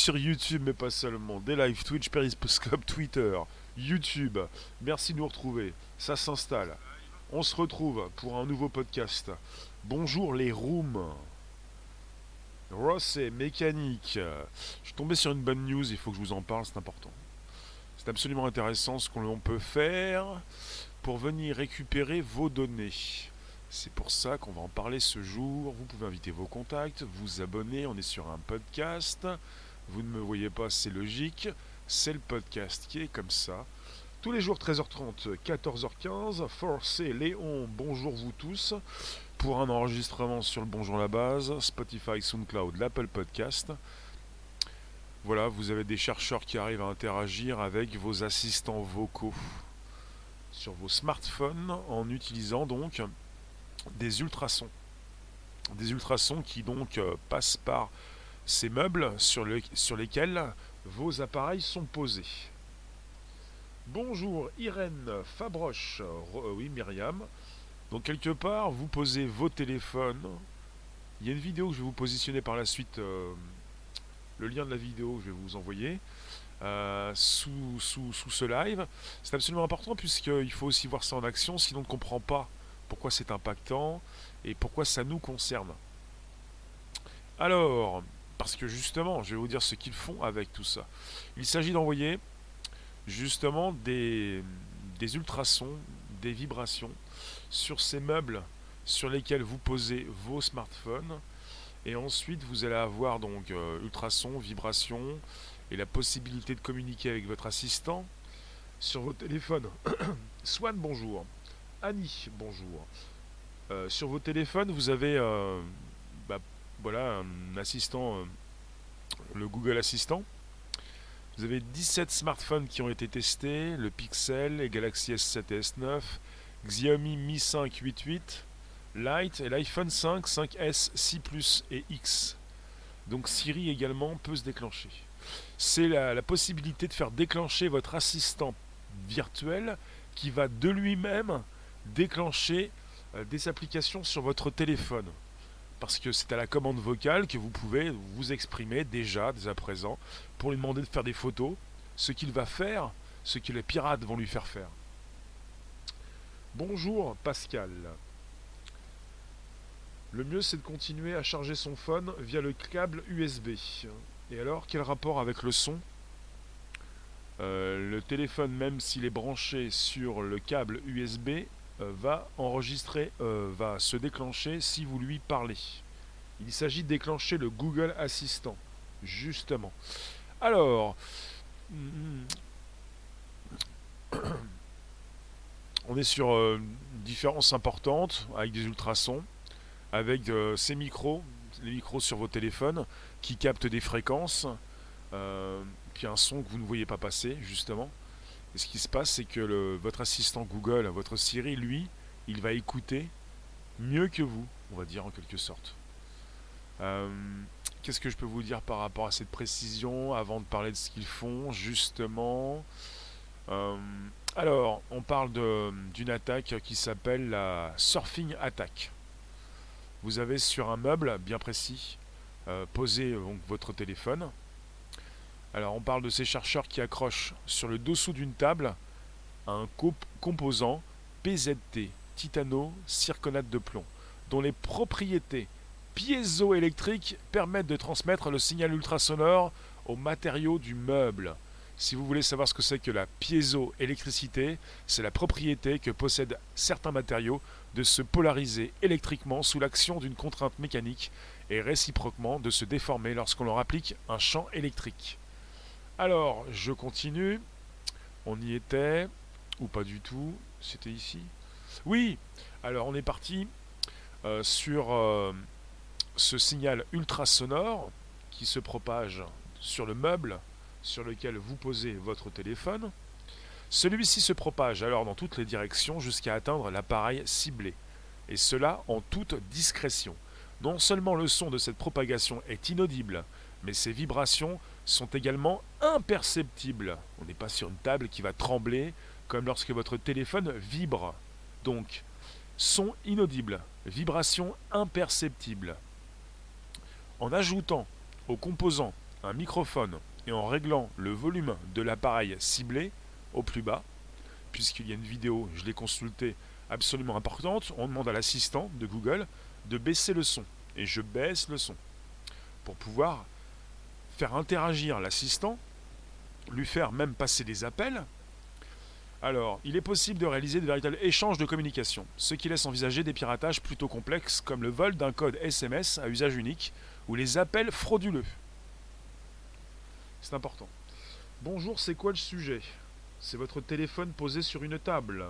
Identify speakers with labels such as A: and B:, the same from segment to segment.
A: Sur YouTube, mais pas seulement. Des lives Twitch, Periscope, Twitter, YouTube. Merci de nous retrouver. Ça s'installe. On se retrouve pour un nouveau podcast. Bonjour les rooms. Ross et mécanique. Je suis tombé sur une bonne news, il faut que je vous en parle, c'est important. C'est absolument intéressant ce qu'on peut faire pour venir récupérer vos données. C'est pour ça qu'on va en parler ce jour. Vous pouvez inviter vos contacts, vous abonner. On est sur un podcast. Vous ne me voyez pas, c'est logique. C'est le podcast qui est comme ça. Tous les jours 13h30, 14h15. Forcé Léon, bonjour vous tous. Pour un enregistrement sur le Bonjour la base, Spotify, SoundCloud, l'Apple Podcast. Voilà, vous avez des chercheurs qui arrivent à interagir avec vos assistants vocaux sur vos smartphones en utilisant donc des ultrasons. Des ultrasons qui donc euh, passent par ces meubles sur, sur lesquels vos appareils sont posés. Bonjour Irène Fabroche, euh, oui Myriam. Donc quelque part, vous posez vos téléphones. Il y a une vidéo que je vais vous positionner par la suite, euh, le lien de la vidéo que je vais vous envoyer. sous, sous, sous, ce live. C'est absolument important puisqu'il faut aussi voir ça en action, sinon on ne comprend pas pourquoi c'est impactant et pourquoi ça nous concerne. Alors, parce que justement, je vais vous dire ce qu'ils font avec tout ça. Il s'agit d'envoyer justement des, ultrasons, des vibrations sur ces meubles sur lesquels vous posez vos smartphones. Et ensuite, vous allez avoir donc euh, ultrasons, vibrations et la possibilité de communiquer avec votre assistant sur vos téléphones. Swan, bonjour. Annie, bonjour. Euh, sur vos téléphones, vous avez euh, voilà, un assistant, euh, le Google Assistant. Vous avez 17 smartphones qui ont été testés, le Pixel, les Galaxy S7 et S9, Xiaomi Mi 5 88, Lite et l'iPhone 5, 5S, 6 Plus et X. Donc Siri également peut se déclencher. C'est la possibilité de faire déclencher votre assistant virtuel qui va de lui-même déclencher euh, des applications sur votre téléphone. Parce que c'est à la commande vocale que vous pouvez vous exprimer déjà, dès à présent, pour lui demander de faire des photos, ce qu'il va faire, ce que les pirates vont lui faire faire. Bonjour Pascal. Le mieux c'est de continuer à charger son phone via le câble USB. Et alors, quel rapport avec le son? Euh, Le téléphone, même s'il est branché sur le câble USB, va enregistrer, euh, va se déclencher si vous lui parlez. Il s'agit de déclencher le Google Assistant, justement. Alors, on est sur euh, une différence importante avec des ultrasons, avec ces micros, les micros sur vos téléphones qui captent des fréquences, puis un son que vous ne voyez pas passer, justement. Et ce qui se passe, c'est que votre assistant Google, votre Siri, lui, il va écouter mieux que vous, on va dire en quelque sorte. Euh, qu'est-ce que je peux vous dire par rapport à cette précision avant de parler de ce qu'ils font, justement? Euh, Alors, on parle d'une attaque qui s'appelle la Surfing Attack. Vous avez sur un meuble bien précis euh, posé votre téléphone alors on parle de ces chercheurs qui accrochent sur le dessous d'une table un composant PZT, titano circonate de plomb, dont les propriétés piézoélectriques permettent de transmettre le signal ultrasonore aux matériaux du meuble. Si vous voulez savoir ce que c'est que la piézoélectricité, c'est la propriété que possèdent certains matériaux de se polariser électriquement sous l'action d'une contrainte mécanique et réciproquement de se déformer lorsqu'on leur applique un champ électrique. Alors, je continue. On y était, ou pas du tout. C'était ici. Oui, alors on est parti euh, sur euh, ce signal ultrasonore qui se propage sur le meuble sur lequel vous posez votre téléphone. Celui-ci se propage alors dans toutes les directions jusqu'à atteindre l'appareil ciblé, et cela en toute discrétion. Non seulement le son de cette propagation est inaudible, mais ces vibrations sont également imperceptibles. On n'est pas sur une table qui va trembler comme lorsque votre téléphone vibre. Donc, Son inaudible, vibration imperceptible. En ajoutant au composant un microphone et en réglant le volume de l'appareil ciblé au plus bas, puisqu'il y a une vidéo, je l'ai consultée, absolument importante, on demande à l'assistant de Google de baisser le son. Et je baisse le son pour pouvoir interagir l'assistant, lui faire même passer des appels. Alors, il est possible de réaliser de véritables échanges de communication, ce qui laisse envisager des piratages plutôt complexes comme le vol d'un code SMS à usage unique ou les appels frauduleux. C'est important. Bonjour, c'est quoi le sujet? C'est votre téléphone posé sur une table.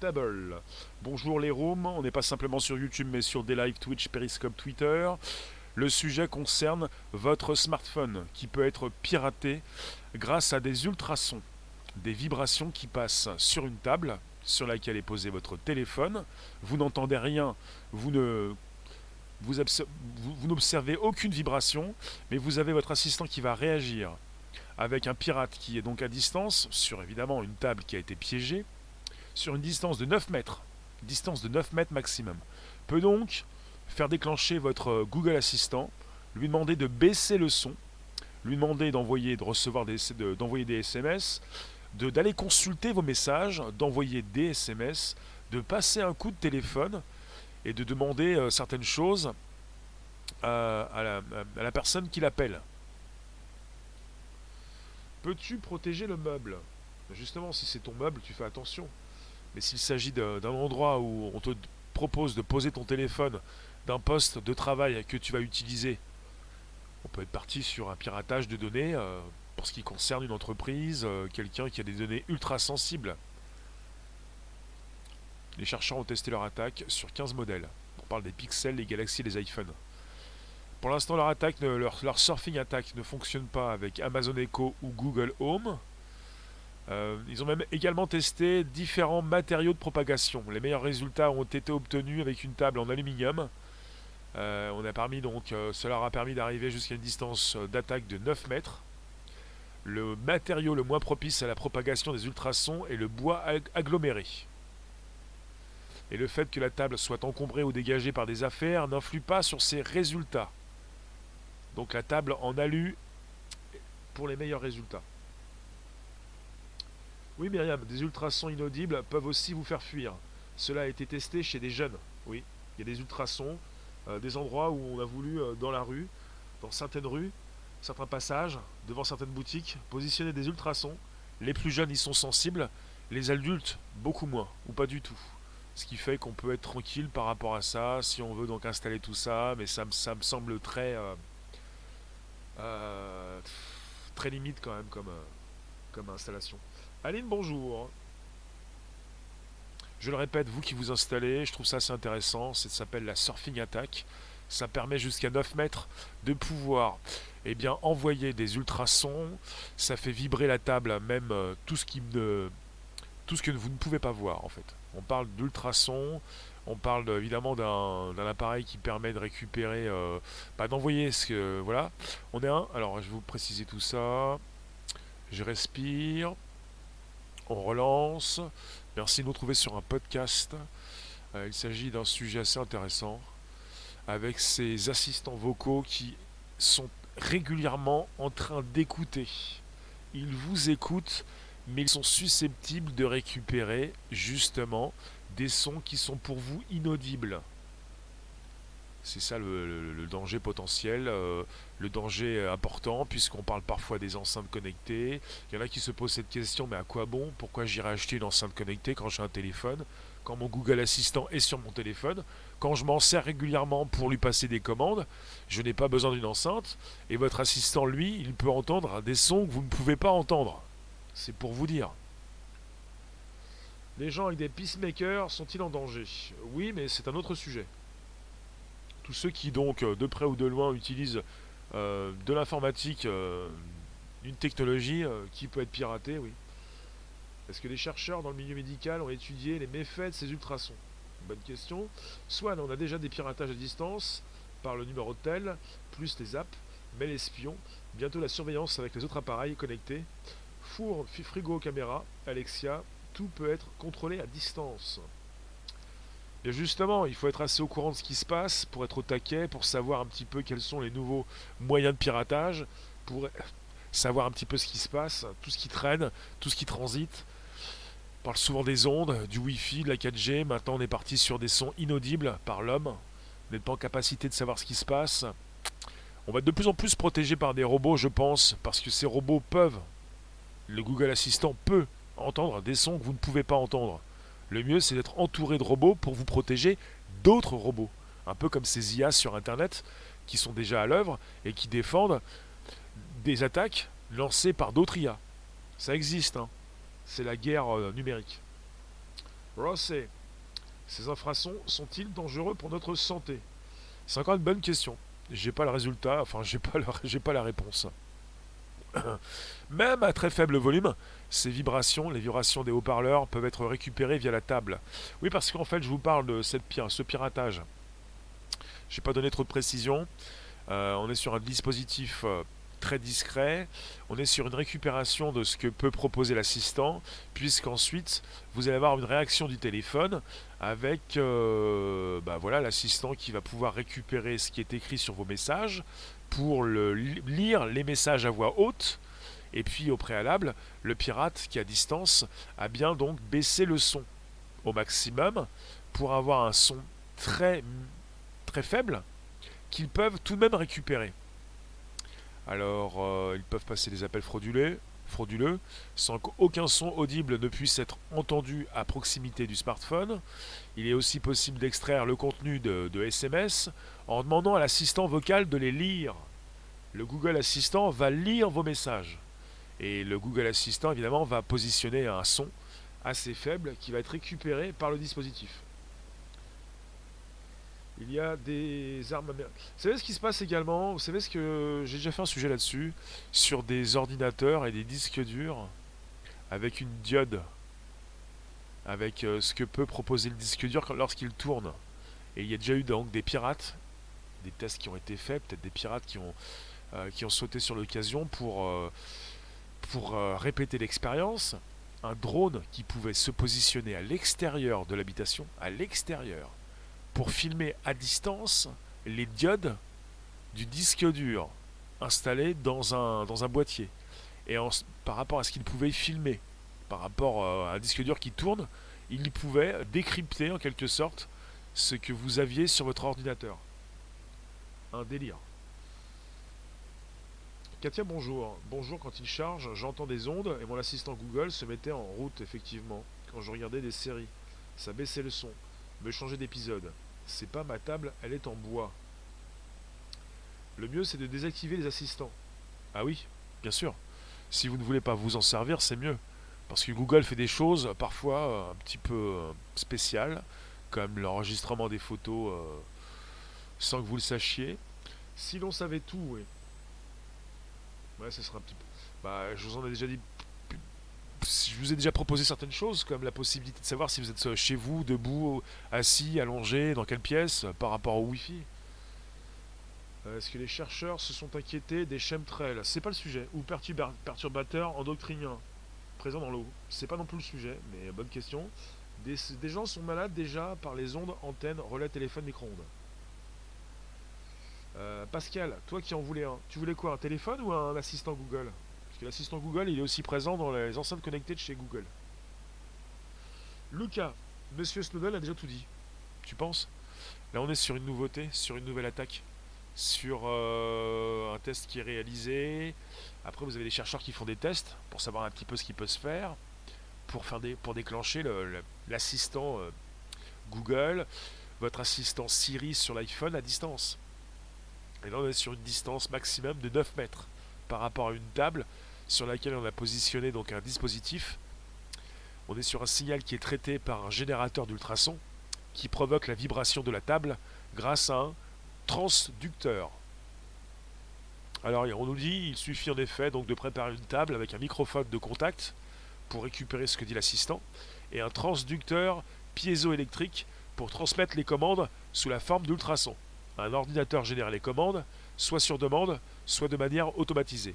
A: Table. Bonjour les rooms, on n'est pas simplement sur YouTube mais sur des lives Twitch, Periscope, Twitter. Le sujet concerne votre smartphone qui peut être piraté grâce à des ultrasons, des vibrations qui passent sur une table sur laquelle est posé votre téléphone. Vous n'entendez rien, vous n'observez aucune vibration, mais vous avez votre assistant qui va réagir avec un pirate qui est donc à distance, sur évidemment une table qui a été piégée, sur une distance de 9 mètres, distance de 9 mètres maximum, peut donc faire déclencher votre Google Assistant, lui demander de baisser le son, lui demander d'envoyer, de recevoir des, d'envoyer des SMS, d'aller consulter vos messages, d'envoyer des SMS, de passer un coup de téléphone et de demander euh, certaines choses la, à la personne qui l'appelle. Peux-tu protéger le meuble? Justement, si c'est ton meuble, tu fais attention. Mais s'il s'agit d'un endroit où on te propose de poser ton téléphone d'un poste de travail que tu vas utiliser, on peut être parti sur un piratage de données euh, pour ce qui concerne une entreprise, euh, quelqu'un qui a des données ultra sensibles. Les chercheurs ont testé leur attaque sur 15 modèles. On parle des pixels, les galaxies et les iPhones. Pour l'instant, leur attaque, leur, surfing attack ne fonctionne pas avec Amazon Echo ou Google Home. Euh, ils ont même également testé différents matériaux de propagation. Les meilleurs résultats ont été obtenus avec une table en aluminium. Euh, on a permis donc, euh, cela leur a permis d'arriver jusqu'à une distance d'attaque de 9 mètres. Le matériau le moins propice à la propagation des ultrasons est le bois aggloméré. Et le fait que la table soit encombrée ou dégagée par des affaires n'influe pas sur ses résultats. Donc la table en alu pour les meilleurs résultats. Oui Myriam, des ultrasons inaudibles peuvent aussi vous faire fuir. Cela a été testé chez des jeunes. Oui, il y a des ultrasons, euh, des endroits où on a voulu, euh, dans la rue, dans certaines rues, certains passages, devant certaines boutiques, positionner des ultrasons. Les plus jeunes y sont sensibles, les adultes beaucoup moins, ou pas du tout. Ce qui fait qu'on peut être tranquille par rapport à ça, si on veut donc installer tout ça, mais ça, ça me semble très... Euh, euh, très limite quand même comme, euh, comme installation. Aline, bonjour. Je le répète, vous qui vous installez, je trouve ça assez intéressant. Ça s'appelle la Surfing Attack. Ça permet jusqu'à 9 mètres de pouvoir eh envoyer des ultrasons. Ça fait vibrer la table, même euh, tout, ce qui ne, tout que vous ne pouvez pas voir en fait. On parle d'ultrasons, on parle évidemment d'un appareil qui permet de récupérer, euh, bah, d'envoyer ce que. Voilà. On est un. Alors, je vais vous préciser tout ça. Je respire. On relance. Merci de nous trouver sur un podcast. Euh, il s'agit d'un sujet assez intéressant avec ces assistants vocaux qui sont régulièrement en train d'écouter. Ils vous écoutent, mais ils sont susceptibles de récupérer justement des sons qui sont pour vous inaudibles. C'est ça le, danger potentiel, euh, le danger important, puisqu'on parle parfois des enceintes connectées. Il y en a qui se posent cette question, mais à quoi bon? Pourquoi j'irai acheter une enceinte connectée quand j'ai un téléphone? Quand mon Google Assistant est sur mon téléphone Quand je m'en sers régulièrement pour lui passer des commandes, je n'ai pas besoin d'une enceinte. Et votre assistant, lui, il peut entendre des sons que vous ne pouvez pas entendre. C'est pour vous dire. Les gens avec des peacemakers sont-ils en danger? Oui, mais c'est un autre sujet. Tous ceux qui donc, euh, de près ou de loin, utilisent euh, de l'informatique, euh, une technologie qui peut être piratée, oui. Est-ce que les chercheurs dans le milieu médical ont étudié les méfaits de ces ultrasons? Bonne question. Soit on a déjà des piratages à distance par le numéro de tel, plus les apps, mais l'espion, bientôt la surveillance avec les autres appareils connectés, four, frigo, caméra, Alexia, tout peut être contrôlé à distance. Justement, il faut être assez au courant de ce qui se passe pour être au taquet, pour savoir un petit peu quels sont les nouveaux moyens de piratage, pour savoir un petit peu ce qui se passe, tout ce qui traîne, tout ce qui transite. On parle souvent des ondes, du Wi-Fi, de la 4G. Maintenant, on est parti sur des sons inaudibles par l'homme. On n'est pas en capacité de savoir ce qui se passe. On va être de plus en plus protégé par des robots, je pense, parce que ces robots peuvent, le Google Assistant peut entendre des sons que vous ne pouvez pas entendre. Le mieux, c'est d'être entouré de robots pour vous protéger d'autres robots. Un peu comme ces IA sur Internet qui sont déjà à l'œuvre et qui défendent des attaques lancées par d'autres IA. Ça existe, hein. c'est la guerre euh, numérique. Rosset, ces infrasons sont-ils dangereux pour notre santé? C'est encore une bonne question. J'ai pas le résultat, enfin j'ai pas la réponse. Même à très faible volume, ces vibrations, les vibrations des haut-parleurs, peuvent être récupérées via la table. Oui, parce qu'en fait, je vous parle de cette, ce piratage. Je n'ai pas donné trop de précision. Euh, on est sur un dispositif euh, très discret. On est sur une récupération de ce que peut proposer l'assistant, puisqu'ensuite vous allez avoir une réaction du téléphone avec euh, bah voilà l'assistant qui va pouvoir récupérer ce qui est écrit sur vos messages pour lire les messages à voix haute. Et puis au préalable, le pirate qui est à distance a bien donc baissé le son au maximum pour avoir un son très très faible qu'ils peuvent tout de même récupérer. Alors, euh, ils peuvent passer des appels frauduleux, frauduleux sans qu'aucun son audible ne puisse être entendu à proximité du smartphone. Il est aussi possible d'extraire le contenu de, de SMS en demandant à l'assistant vocal de les lire. Le Google Assistant va lire vos messages. Et le Google Assistant, évidemment, va positionner un son assez faible qui va être récupéré par le dispositif. Il y a des armes Vous savez ce qui se passe également? Vous savez ce que j'ai déjà fait un sujet là-dessus? Sur des ordinateurs et des disques durs avec une diode, avec euh, ce que peut proposer le disque dur lorsqu'il tourne. Et il y a déjà eu donc des pirates, des tests qui ont été faits, peut-être des pirates qui ont euh, qui ont sauté sur l'occasion pour euh, pour répéter l'expérience. Un drone qui pouvait se positionner à l'extérieur de l'habitation, à l'extérieur, pour filmer à distance les diodes du disque dur installé dans un, boîtier. Et par rapport à ce qu'il pouvait filmer, par rapport euh, à un disque dur qui tourne, il pouvait décrypter en quelque sorte ce que vous aviez sur votre ordinateur. Un délire. Katia, bonjour. Bonjour, quand il charge, j'entends des ondes et mon assistant Google se mettait en route, effectivement, quand je regardais des séries. Ça baissait le son, me changeait d'épisode c'est pas ma table, elle est en bois. Le mieux, c'est de désactiver les assistants. Ah oui, bien sûr. Si vous ne voulez pas vous en servir, c'est mieux. Parce que Google fait des choses parfois euh, un petit peu euh, spéciales, comme l'enregistrement des photos euh, sans que vous le sachiez. Si l'on savait tout, oui. Ouais, ce serait un petit peu. Bah, je vous en ai déjà dit je vous ai déjà proposé certaines choses, comme la possibilité de savoir si vous êtes chez vous, debout, assis, allongé, dans quelle pièce, par rapport au Wi-Fi. Euh, est-ce que les chercheurs se sont inquiétés des chemtrails? C'est pas le sujet. Ou perturbateurs endocriniens? Présents dans l'eau C'est pas non plus le sujet, mais bonne question. Des, gens sont malades déjà par les ondes, antennes, relais, téléphone, micro-ondes. Euh, Pascal, toi qui en voulais un, tu voulais quoi Un téléphone ou un assistant Google? Parce que l'assistant Google, il est aussi présent dans les enceintes connectées de chez Google. Lucas, Monsieur Snowden a déjà tout dit. Tu penses? Là, on est sur une nouveauté, sur une nouvelle attaque, sur euh, un test qui est réalisé. Après, vous avez des chercheurs qui font des tests pour savoir un petit peu ce qui peut se faire, pour, faire des, pour déclencher l'assistant euh, Google, votre assistant Siri sur l'iPhone à distance. Et là, on est sur une distance maximum de 9 mètres par rapport à une table sur laquelle on a positionné donc un dispositif. On est sur un signal qui est traité par un générateur d'ultrasons qui provoque la vibration de la table grâce à un transducteur. Alors on nous dit il suffit en effet donc de préparer une table avec un microphone de contact pour récupérer ce que dit l'assistant et un transducteur piézoélectrique pour transmettre les commandes sous la forme d'ultrasons. Un ordinateur génère les commandes, soit sur demande, soit de manière automatisée.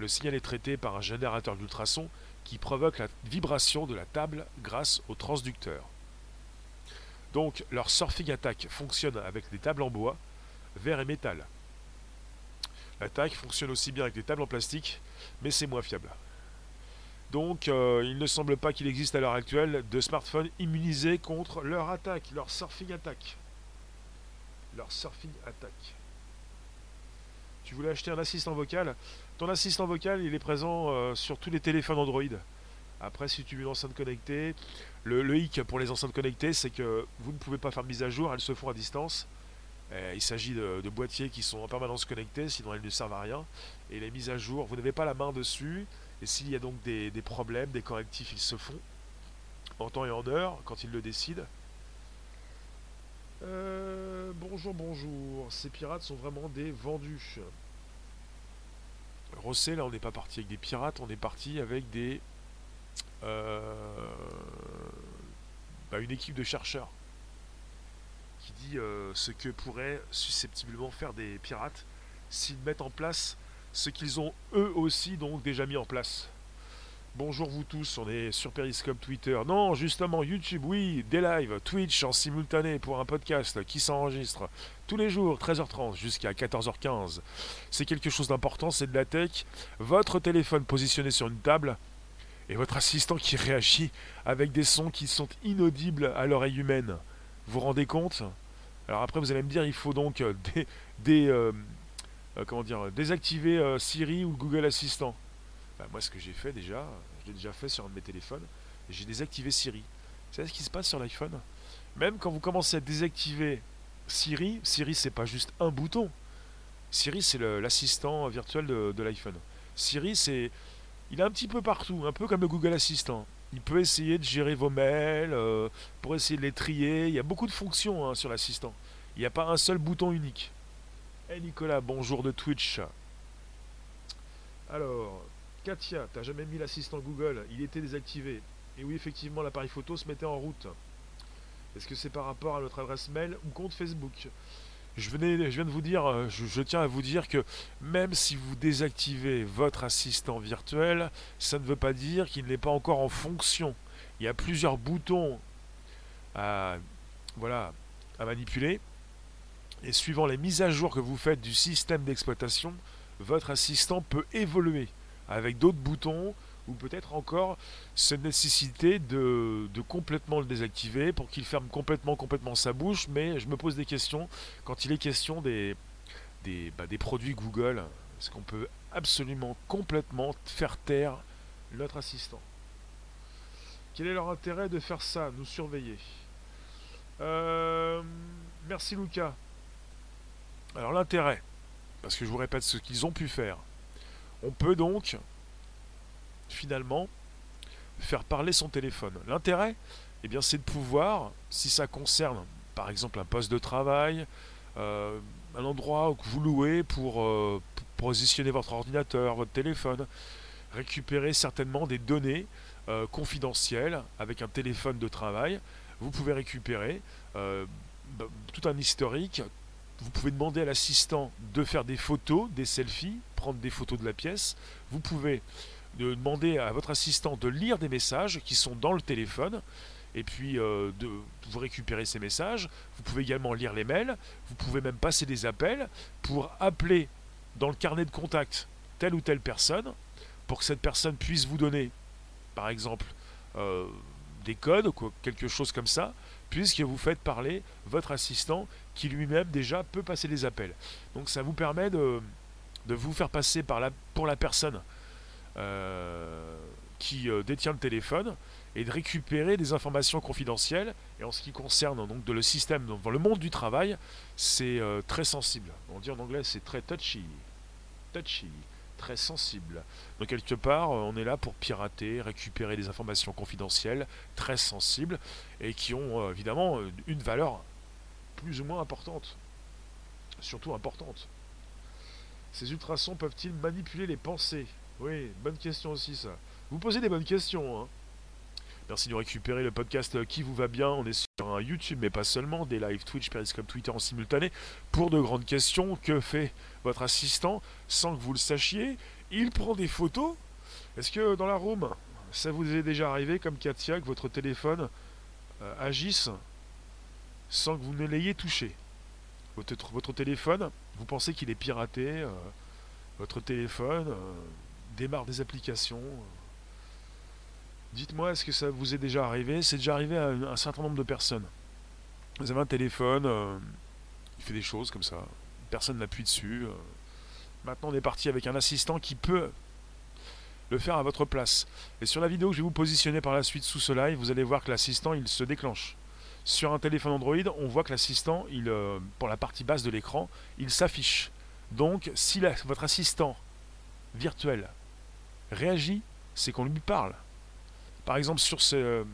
A: Le signal est traité par un générateur d'ultrasons qui provoque la vibration de la table grâce au transducteur. Donc leur surfing attack fonctionne avec des tables en bois, verre et métal. L'attaque fonctionne aussi bien avec des tables en plastique, mais c'est moins fiable. Donc euh, il ne semble pas qu'il existe à l'heure actuelle de smartphones immunisés contre leur attaque, leur surfing attack. Leur surfing attack. Tu voulais acheter un assistant vocal? Ton assistant vocal, il est présent euh, sur tous les téléphones Android. Après, si tu veux une enceinte connectée, le, hic pour les enceintes connectées, c'est que vous ne pouvez pas faire de mise à jour, elles se font à distance. Euh, il s'agit de, boîtiers qui sont en permanence connectés, sinon elles ne servent à rien. Et les mises à jour, vous n'avez pas la main dessus. Et s'il y a donc des, problèmes, des correctifs, ils se font en temps et en heure quand ils le décident. Euh, bonjour, bonjour. Ces pirates sont vraiment des vendus. Rossé, là, on n'est pas parti avec des pirates, on est parti avec des euh, bah, une équipe de chercheurs qui dit euh, ce que pourraient susceptiblement faire des pirates s'ils mettent en place ce qu'ils ont eux aussi donc déjà mis en place. Bonjour vous tous, on est sur Periscope Twitter. Non, justement, YouTube, oui, des lives, Twitch en simultané pour un podcast qui s'enregistre tous les jours, 13h30 jusqu'à 14h15. C'est quelque chose d'important, c'est de la tech. Votre téléphone positionné sur une table, et votre assistant qui réagit avec des sons qui sont inaudibles à l'oreille humaine. Vous vous rendez compte? Alors après, vous allez me dire, il faut donc euh, des, euh, euh, comment dire, désactiver Siri ou Google Assistant. Moi, ce que j'ai fait déjà, je l'ai déjà fait sur un de mes téléphones, j'ai désactivé Siri. Vous savez ce qui se passe sur l'iPhone? Même quand vous commencez à désactiver Siri, Siri, c'est pas juste un bouton. Siri, c'est l'assistant virtuel de, l'iPhone. Siri, c'est il est un petit peu partout, un peu comme le Google Assistant. Il peut essayer de gérer vos mails, euh, pour essayer de les trier. Il y a beaucoup de fonctions hein, sur l'assistant. Il n'y a pas un seul bouton unique. Eh Nicolas, bonjour de Twitch. Alors, Katia, t'as jamais mis l'assistant Google Il était désactivé. Et oui, effectivement, l'appareil photo se mettait en route. Est-ce que c'est par rapport à notre adresse mail ou compte Facebook? Je, viens de vous dire, euh, je, tiens à vous dire que même si vous désactivez votre assistant virtuel, ça ne veut pas dire qu'il n'est pas encore en fonction. Il y a plusieurs boutons à manipuler. Et suivant les mises à jour que vous faites du système d'exploitation, votre assistant peut évoluer avec d'autres boutons ou peut-être encore cette nécessité de, complètement le désactiver pour qu'il ferme complètement complètement sa bouche, mais je me pose des questions quand il est question des, bah, produits Google. Est-ce qu'on peut absolument complètement faire taire notre assistant? Quel est leur intérêt de faire ça, nous surveiller? Euh, Merci Lucas. Alors l'intérêt, parce que je vous répète ce qu'ils ont pu faire. On peut donc finalement faire parler son téléphone. L'intérêt, eh bien, c'est de pouvoir, si ça concerne par exemple un poste de travail, euh, un endroit que vous louez pour, euh, positionner votre ordinateur, votre téléphone, récupérer certainement des données euh, confidentielles avec un téléphone de travail. Vous pouvez récupérer bah, tout un historique. Vous pouvez demander à l'assistant de faire des photos, des selfies, prendre des photos de la pièce. Vous pouvez de demander à votre assistant de lire des messages qui sont dans le téléphone et puis euh, de vous récupérer ces messages. Vous pouvez également lire les mails, vous pouvez même passer des appels pour appeler dans le carnet de contact telle ou telle personne pour que cette personne puisse vous donner, par exemple, euh, des codes ou quelque chose comme ça, puisque vous faites parler votre assistant lui-même déjà peut passer des appels. Donc ça vous permet de, vous faire passer par la, pour la personne euh, qui euh, détient le téléphone et de récupérer des informations confidentielles. Et en ce qui concerne donc de le système, dans le monde du travail, c'est euh, très sensible. On dit en anglais c'est très touchy, touchy, très sensible. Donc quelque part, on est là pour pirater, récupérer des informations confidentielles, très sensibles et qui ont évidemment une valeur plus ou moins importante, surtout importante. Ces ultrasons peuvent-ils manipuler les pensées? Oui, bonne question aussi ça. Vous posez des bonnes questions. Hein. Merci de récupérer le podcast qui vous va bien. On est sur un YouTube, mais pas seulement, des live Twitch, Periscope, Twitter en simultané. Pour de grandes questions, que fait votre assistant sans que vous le sachiez? Il prend des photos? Est-ce que dans la room, ça vous est déjà arrivé, comme Katia, que votre téléphone euh, agisse? Sans que vous ne l'ayez touché. Votre, téléphone, vous pensez qu'il est piraté, euh, votre téléphone euh, démarre des applications. Dites-moi, est-ce que ça vous est déjà arrivé? C'est déjà arrivé à un, certain nombre de personnes. Vous avez un téléphone, euh, il fait des choses comme ça, personne n'appuie dessus. Maintenant, on est parti avec un assistant qui peut le faire à votre place. Et sur la vidéo que je vais vous positionner par la suite sous ce live, vous allez voir que l'assistant, il se déclenche. Sur un téléphone Android, on voit que l'assistant, euh, pour la partie basse de l'écran, il s'affiche. Donc, si votre assistant virtuel réagit, c'est qu'on lui parle. Par exemple, sur ce, euh,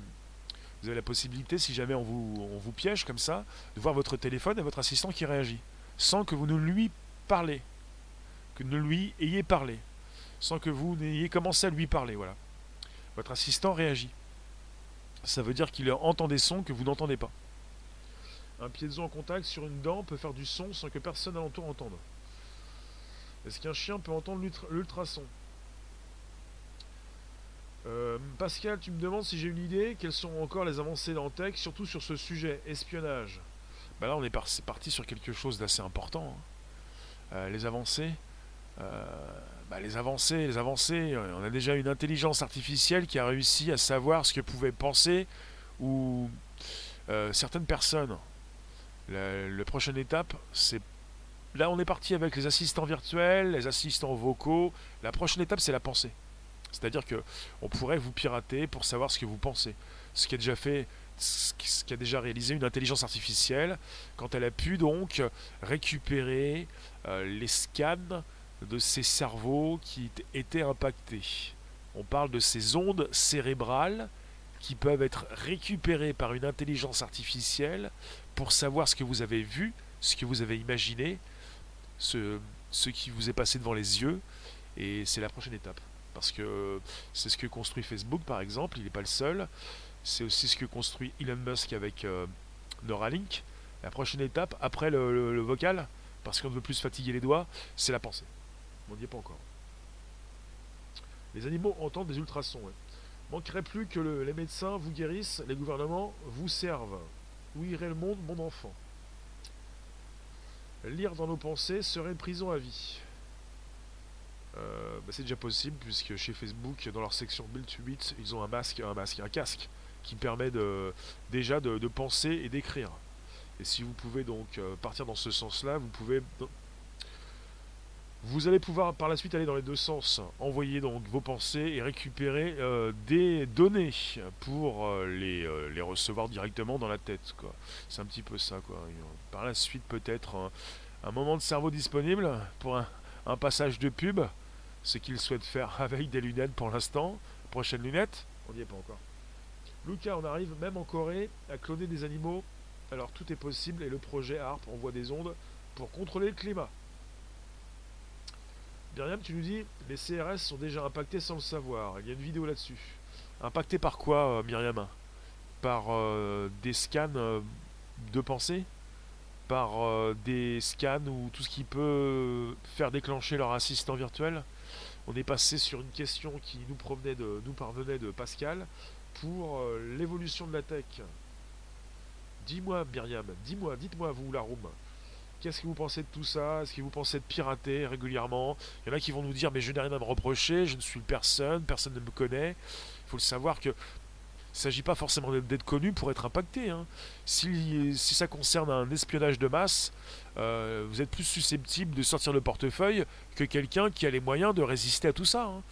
A: vous avez la possibilité, si jamais on vous, on vous piège comme ça, de voir votre téléphone et votre assistant qui réagit, sans que vous ne lui parlez, que ne lui ayez parlé sans que vous n'ayez commencé à lui parler. Voilà. Votre assistant réagit. Ça veut dire qu'il entend des sons que vous n'entendez pas. Un pied en contact sur une dent peut faire du son sans que personne alentour entende. Est-ce qu'un chien peut entendre l'ultrason? Euh, Pascal, tu me demandes si j'ai une idée, quelles sont encore les avancées dans tech, surtout sur ce sujet, espionnage? Bah là, on est parti sur quelque chose d'assez important. Hein. Euh, les avancées, euh, bah, les avancées, les avancées, on a déjà une intelligence artificielle qui a réussi à savoir ce que pouvaient penser ou euh, certaines personnes. La, prochaine étape, c'est là on est parti avec les assistants virtuels, les assistants vocaux. La prochaine étape, c'est la pensée. C'est-à-dire que on pourrait vous pirater pour savoir ce que vous pensez. Ce qui déjà fait, ce qui a déjà réalisé une intelligence artificielle quand elle a pu donc récupérer euh, les scans de ces cerveaux qui étaient impactés. On parle de ces ondes cérébrales qui peuvent être récupérées par une intelligence artificielle pour savoir ce que vous avez vu, ce que vous avez imaginé, ce, qui vous est passé devant les yeux, et c'est la prochaine étape. Parce que c'est ce que construit Facebook par exemple, il n'est pas le seul, c'est aussi ce que construit Elon Musk avec euh, Neuralink. La prochaine étape, après le vocal, parce qu'on ne veut plus se fatiguer les doigts, c'est la pensée. On n'y est pas encore. Les animaux entendent des ultrasons. Manquerait plus que les médecins vous guérissent, les gouvernements vous servent. Où irait le monde, mon enfant? Lire dans nos pensées serait une prison à vie. Euh, bah, c'est déjà possible puisque chez Facebook, dans leur section Build to ils ont un masque, un masque, un casque qui permet déjà de, penser et d'écrire. Et si vous pouvez donc euh, partir dans ce sens-là, vous pouvez vous allez pouvoir par la suite aller dans les deux sens, envoyer donc vos pensées et récupérer euh, des données pour euh, les, euh, les, recevoir directement dans la tête. C'est un petit peu ça. Quoi. par la suite peut-être un, moment de cerveau disponible pour un, passage de pub, ce qu'il souhaite faire avec des lunettes pour l'instant. Prochaine lunette, on n'y est pas encore. Lucas, on arrive même en Corée à cloner des animaux. Alors tout est possible et le projet ARP envoie des ondes pour contrôler le climat. Myriam, tu nous dis, les CRS sont déjà impactés sans le savoir. Il y a une vidéo là-dessus. Impactés par quoi, euh, Myriam? Par euh, des scans euh, de pensée? Par des scans ou tout ce qui peut faire déclencher leur assistant virtuel? On est passé sur une question qui nous, parvenait de Pascal pour l'évolution de la tech. Dis-moi, Myriam, dis-moi, dites-moi, vous, la room. Qu'est-ce que vous pensez de tout ça? Est-ce que vous pensez de pirater régulièrement? Il y en a qui vont nous dire mais je n'ai rien à me reprocher, je ne suis personne, personne ne me connaît. Il faut le savoir que il ne s'agit pas forcément d'être connu pour être impacté. Hein. Si, ça concerne un espionnage de masse, euh, vous êtes plus susceptible de sortir le portefeuille que quelqu'un qui a les moyens de résister à tout ça. Hein.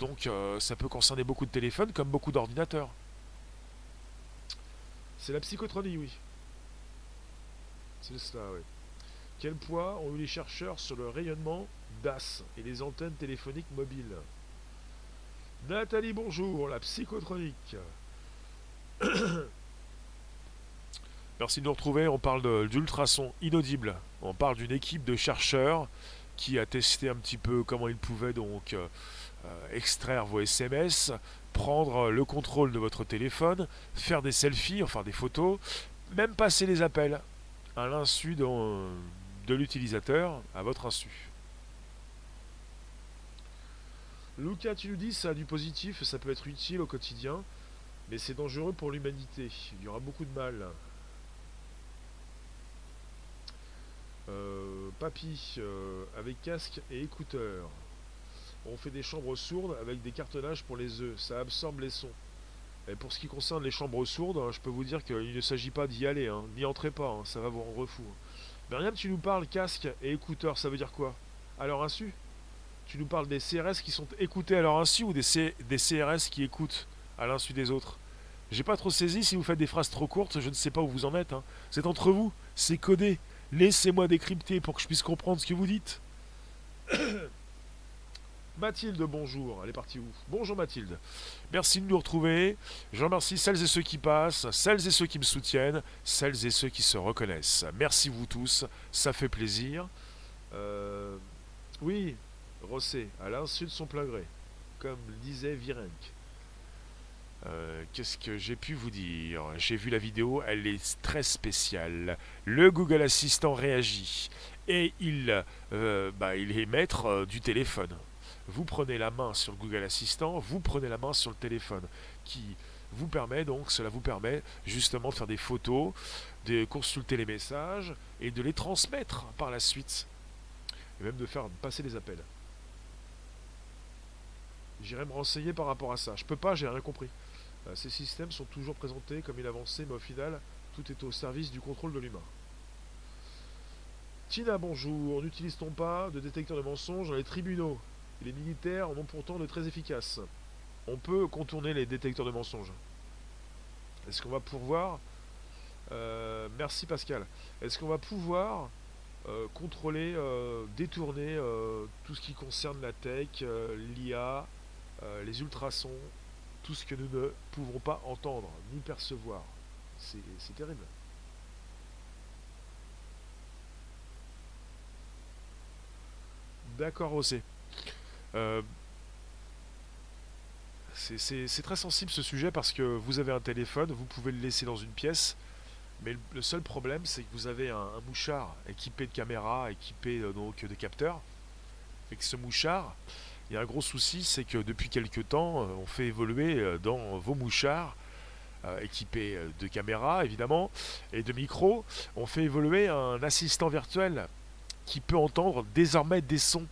A: Donc euh, ça peut concerner beaucoup de téléphones comme beaucoup d'ordinateurs. C'est la psychotronie, oui. C'est cela, oui. Quel poids ont eu les chercheurs sur le rayonnement DAS et les antennes téléphoniques mobiles? Nathalie, bonjour, la psychotronique. Merci de nous retrouver. On parle d'ultrasons inaudibles. On parle d'une équipe de chercheurs qui a testé un petit peu comment ils pouvaient donc euh, euh, extraire vos SMS, prendre le contrôle de votre téléphone, faire des selfies, enfin des photos, même passer les appels à l'insu de l'utilisateur à votre insu. Lucas, tu nous dis, ça a du positif, ça peut être utile au quotidien, mais c'est dangereux pour l'humanité. Il y aura beaucoup de mal. papy, euh, avec casque et écouteurs. On fait des chambres sourdes avec des cartonnages pour les œufs. Ça absorbe les sons. Et pour ce qui concerne les chambres sourdes, hein, je peux vous dire qu'il ne s'agit pas d'y aller. Hein. N'y entrez pas, hein, ça va vous rendre fou. Myriam, tu nous parles casque et écouteurs, ça veut dire quoi? À leur insu? Tu nous parles des CRS qui sont écoutés à leur insu ou des, des CRS qui écoutent à l'insu des autres? J'ai pas trop saisi si vous faites des phrases trop courtes, je ne sais pas où vous en êtes. C'est entre vous, c'est codé. Laissez-moi décrypter pour que je puisse comprendre ce que vous dites. Mathilde, bonjour. Elle est partie où? Bonjour Mathilde. Merci de nous retrouver. Je remercie celles et ceux qui passent, celles et ceux qui me soutiennent, celles et ceux qui se reconnaissent. Merci vous tous, ça fait plaisir. Euh, oui, Rossé, à l'insu de son plein gré, comme disait Virenque. Euh, qu'est-ce que j'ai pu vous dire? J'ai vu la vidéo, elle est très spéciale. Le Google Assistant réagit et il, euh, bah, il est maître du téléphone vous prenez la main sur le Google Assistant, vous prenez la main sur le téléphone, qui vous permet donc, cela vous permet justement de faire des photos, de consulter les messages et de les transmettre par la suite, et même de faire passer des appels. J'irai me renseigner par rapport à ça. Je peux pas, j'ai rien compris. Euh, ces systèmes sont toujours présentés comme une avancée, mais au final, tout est au service du contrôle de l'humain. Tina, bonjour. N'utilise-t-on pas de détecteur de mensonges dans les tribunaux? Les militaires en ont pourtant de très efficaces. On peut contourner les détecteurs de mensonges. Est-ce qu'on va pouvoir... Euh, merci Pascal. Est-ce qu'on va pouvoir euh, contrôler, euh, détourner tout ce qui concerne la tech, l'IA, les ultrasons, tout ce que nous ne pouvons pas entendre ni percevoir? C'est terrible. D'accord, aussi. Euh, c'est très sensible ce sujet parce que vous avez un téléphone, vous pouvez le laisser dans une pièce, mais le, seul problème c'est que vous avez un, mouchard équipé de caméras, équipé euh, donc de capteurs, et que ce mouchard, il y a un gros souci, c'est que depuis quelques temps, euh, on fait évoluer dans vos mouchards équipés de caméras évidemment et de micros, on fait évoluer un assistant virtuel qui peut entendre désormais des sons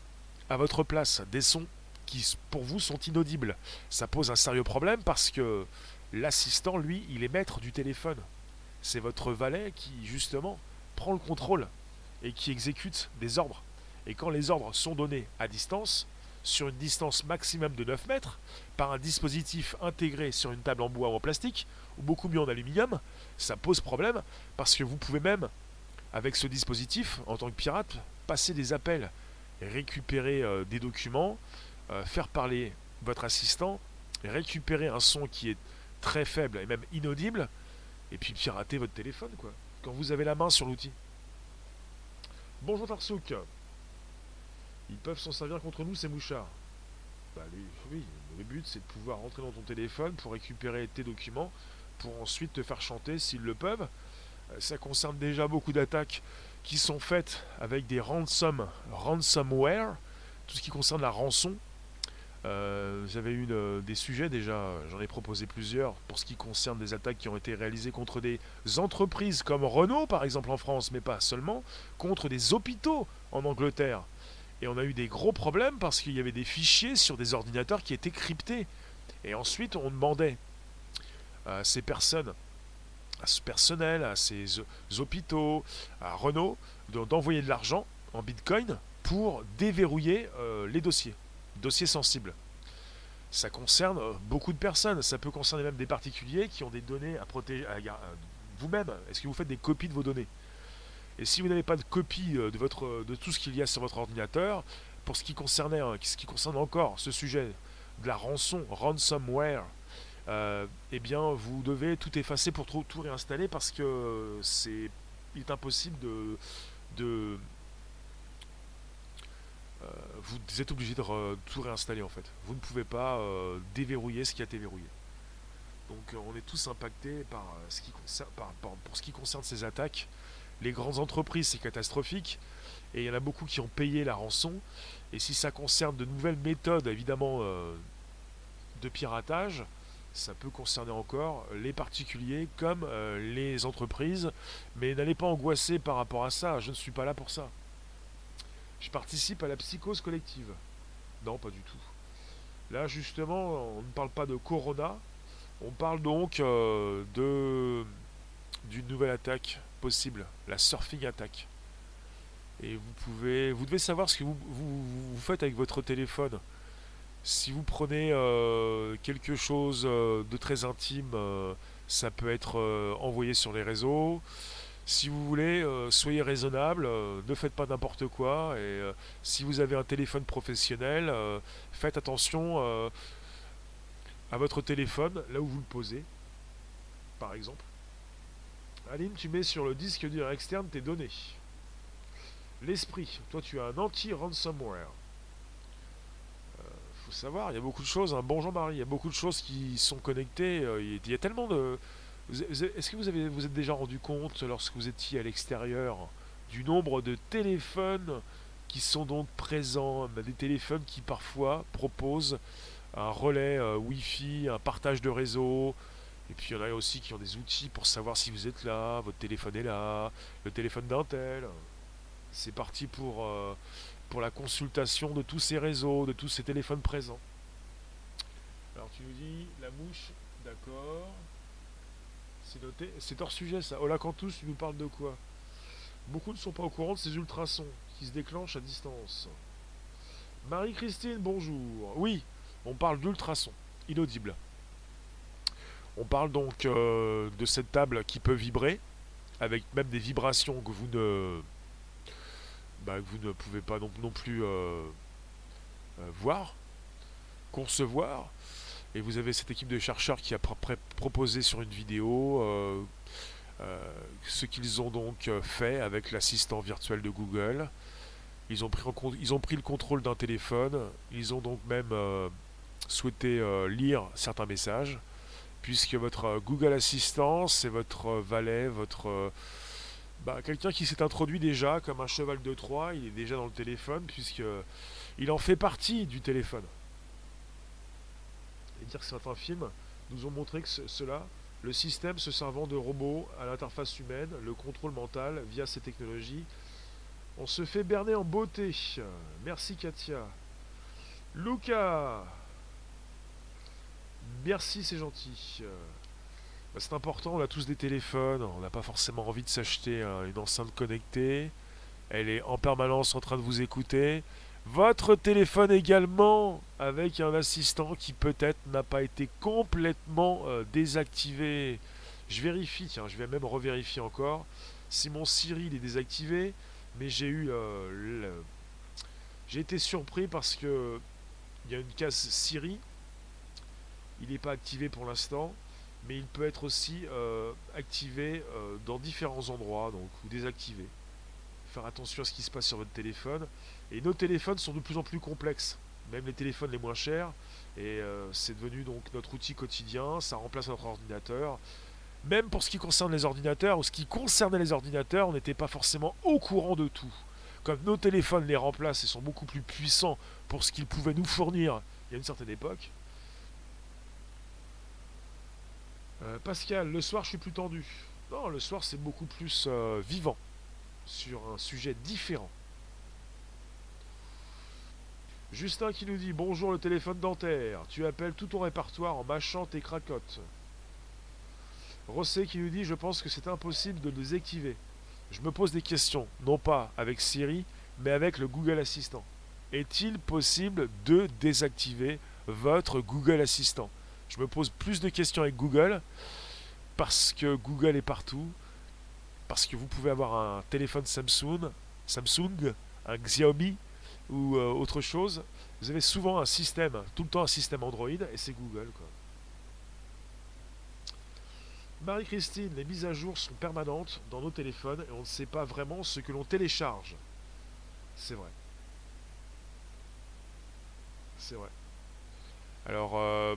A: à votre place des sons qui pour vous sont inaudibles. Ça pose un sérieux problème parce que l'assistant, lui, il est maître du téléphone. C'est votre valet qui, justement, prend le contrôle et qui exécute des ordres. Et quand les ordres sont donnés à distance, sur une distance maximum de 9 mètres, par un dispositif intégré sur une table en bois ou en plastique, ou beaucoup mieux en aluminium, ça pose problème parce que vous pouvez même, avec ce dispositif, en tant que pirate, passer des appels récupérer euh, des documents, euh, faire parler votre assistant, récupérer un son qui est très faible et même inaudible, et puis pirater votre téléphone, quoi. Quand vous avez la main sur l'outil. Bonjour Tarsouk. Ils peuvent s'en servir contre nous, ces mouchards. Bah, oui, le but c'est de pouvoir rentrer dans ton téléphone pour récupérer tes documents, pour ensuite te faire chanter s'ils le peuvent. Euh, ça concerne déjà beaucoup d'attaques qui sont faites avec des ransom, ransomware, tout ce qui concerne la rançon. Euh, J'avais eu des sujets déjà, j'en ai proposé plusieurs pour ce qui concerne des attaques qui ont été réalisées contre des entreprises comme Renault par exemple en France, mais pas seulement, contre des hôpitaux en Angleterre. Et on a eu des gros problèmes parce qu'il y avait des fichiers sur des ordinateurs qui étaient cryptés. Et ensuite on demandait à ces personnes à ce personnel, à ces hôpitaux, à Renault, d'envoyer de l'argent en bitcoin pour déverrouiller euh, les dossiers, dossiers sensibles. Ça concerne euh, beaucoup de personnes, ça peut concerner même des particuliers qui ont des données à protéger. Vous-même, est-ce que vous faites des copies de vos données? Et si vous n'avez pas de copie euh, de, votre, de tout ce qu'il y a sur votre ordinateur, pour ce qui concernait, ce qui concerne encore ce sujet de la rançon, ransomware, euh, eh bien vous devez tout effacer pour tout, réinstaller parce que c'est impossible de, euh, vous êtes obligé de tout réinstaller en fait. Vous ne pouvez pas euh, déverrouiller ce qui a été verrouillé. Donc on est tous impactés par pour ce qui concerne ces attaques. Les grandes entreprises, c'est catastrophique. Et il y en a beaucoup qui ont payé la rançon. Et si ça concerne de nouvelles méthodes, évidemment, de piratage, ça peut concerner encore les particuliers comme euh, les entreprises, mais n'allez pas angoisser par rapport à ça, je ne suis pas là pour ça. Je participe à la psychose collective. Non, pas du tout. Là, justement, on ne parle pas de Corona. On parle donc euh, de d'une nouvelle attaque possible, la surfing attack. Et vous pouvez, vous devez savoir ce que vous, vous, faites avec votre téléphone. Si vous prenez euh, quelque chose euh, de très intime, ça peut être envoyé sur les réseaux. Si vous voulez, soyez raisonnable, ne faites pas n'importe quoi. Et si vous avez un téléphone professionnel, faites attention à votre téléphone, là où vous le posez, par exemple. Aline, tu mets sur le disque dur externe tes données. L'esprit, toi tu as un anti-ransomware. Faut savoir, il y a beaucoup de choses. Hein. Bon Jean-Marie, il y a beaucoup de choses qui sont connectées. Euh, il y a tellement de. Est-ce que vous avez vous êtes déjà rendu compte lorsque vous étiez à l'extérieur du nombre de téléphones qui sont donc présents, des téléphones qui parfois proposent un relais euh, Wi-Fi, un partage de réseau. Et puis il y en a aussi qui ont des outils pour savoir si vous êtes là, votre téléphone est là, le téléphone d'un tel. C'est parti pour, euh, pour la consultation de tous ces réseaux, de tous ces téléphones présents. Alors tu nous dis la mouche, d'accord. C'est noté. C'est hors sujet ça. Ola Cantus, tu nous parles de quoi? Beaucoup ne sont pas au courant de ces ultrasons qui se déclenchent à distance. Marie-Christine, bonjour. Oui, on parle d'ultrasons, inaudibles. On parle donc euh, de cette table qui peut vibrer, avec même des vibrations que vous ne, bah, vous ne pouvez pas non, plus euh, euh, voir, concevoir. Et vous avez cette équipe de chercheurs qui a proposé sur une vidéo ce qu'ils ont donc fait avec l'assistant virtuel de Google. Ils ont pris, ils ont pris le contrôle d'un téléphone. Ils ont donc même souhaitez euh, lire certains messages, puisque votre euh, Google Assistant, c'est votre euh, valet, votre... Bah, quelqu'un qui s'est introduit déjà comme un cheval de Troie, il est déjà dans le téléphone, puisque il en fait partie du téléphone. Et dire que certains films nous ont montré que cela, le système se servant de robots à l'interface humaine, le contrôle mental via ces technologies, on se fait berner en beauté. Merci Katia. Luca Merci, c'est gentil. Euh, bah, c'est important, on a tous des téléphones, on n'a pas forcément envie de s'acheter une enceinte connectée. Elle est en permanence en train de vous écouter. Votre téléphone également, avec un assistant qui peut-être n'a pas été complètement euh, désactivé. Je vérifie, tiens, je vais même revérifier encore. Si mon Siri est désactivé, mais j'ai eu euh, j'ai été surpris parce que il y a une case Siri il n'est pas activé pour l'instant, mais il peut être aussi euh, activé euh, dans différents endroits, donc ou désactivé. Faire attention à ce qui se passe sur votre téléphone. Et nos téléphones sont de plus en plus complexes, même les téléphones les moins chers. Et euh, c'est devenu donc notre outil quotidien, ça remplace notre ordinateur. Même pour ce qui concerne les ordinateurs, ou ce qui concernait les ordinateurs, on n'était pas forcément au courant de tout. Comme nos téléphones les remplacent et sont beaucoup plus puissants pour ce qu'ils pouvaient nous fournir il y a une certaine époque, Euh, Pascal, le soir je suis plus tendu. Non, le soir c'est beaucoup plus euh, vivant, sur un sujet différent. Justin qui nous dit Bonjour le téléphone dentaire, tu appelles tout ton répertoire en mâchant tes cracottes. Rossé qui nous dit Je pense que c'est impossible de le désactiver. Je me pose des questions, non pas avec Siri, mais avec le Google Assistant. Est-il possible de désactiver votre Google Assistant? Je me pose plus de questions avec Google parce que Google est partout, parce que vous pouvez avoir un téléphone Samsung, Samsung, un Xiaomi ou euh, autre chose. Vous avez souvent un système, tout le temps un système Android et c'est Google. Marie-Christine, les mises à jour sont permanentes dans nos téléphones et on ne sait pas vraiment ce que l'on télécharge. C'est vrai. C'est vrai. Alors, euh,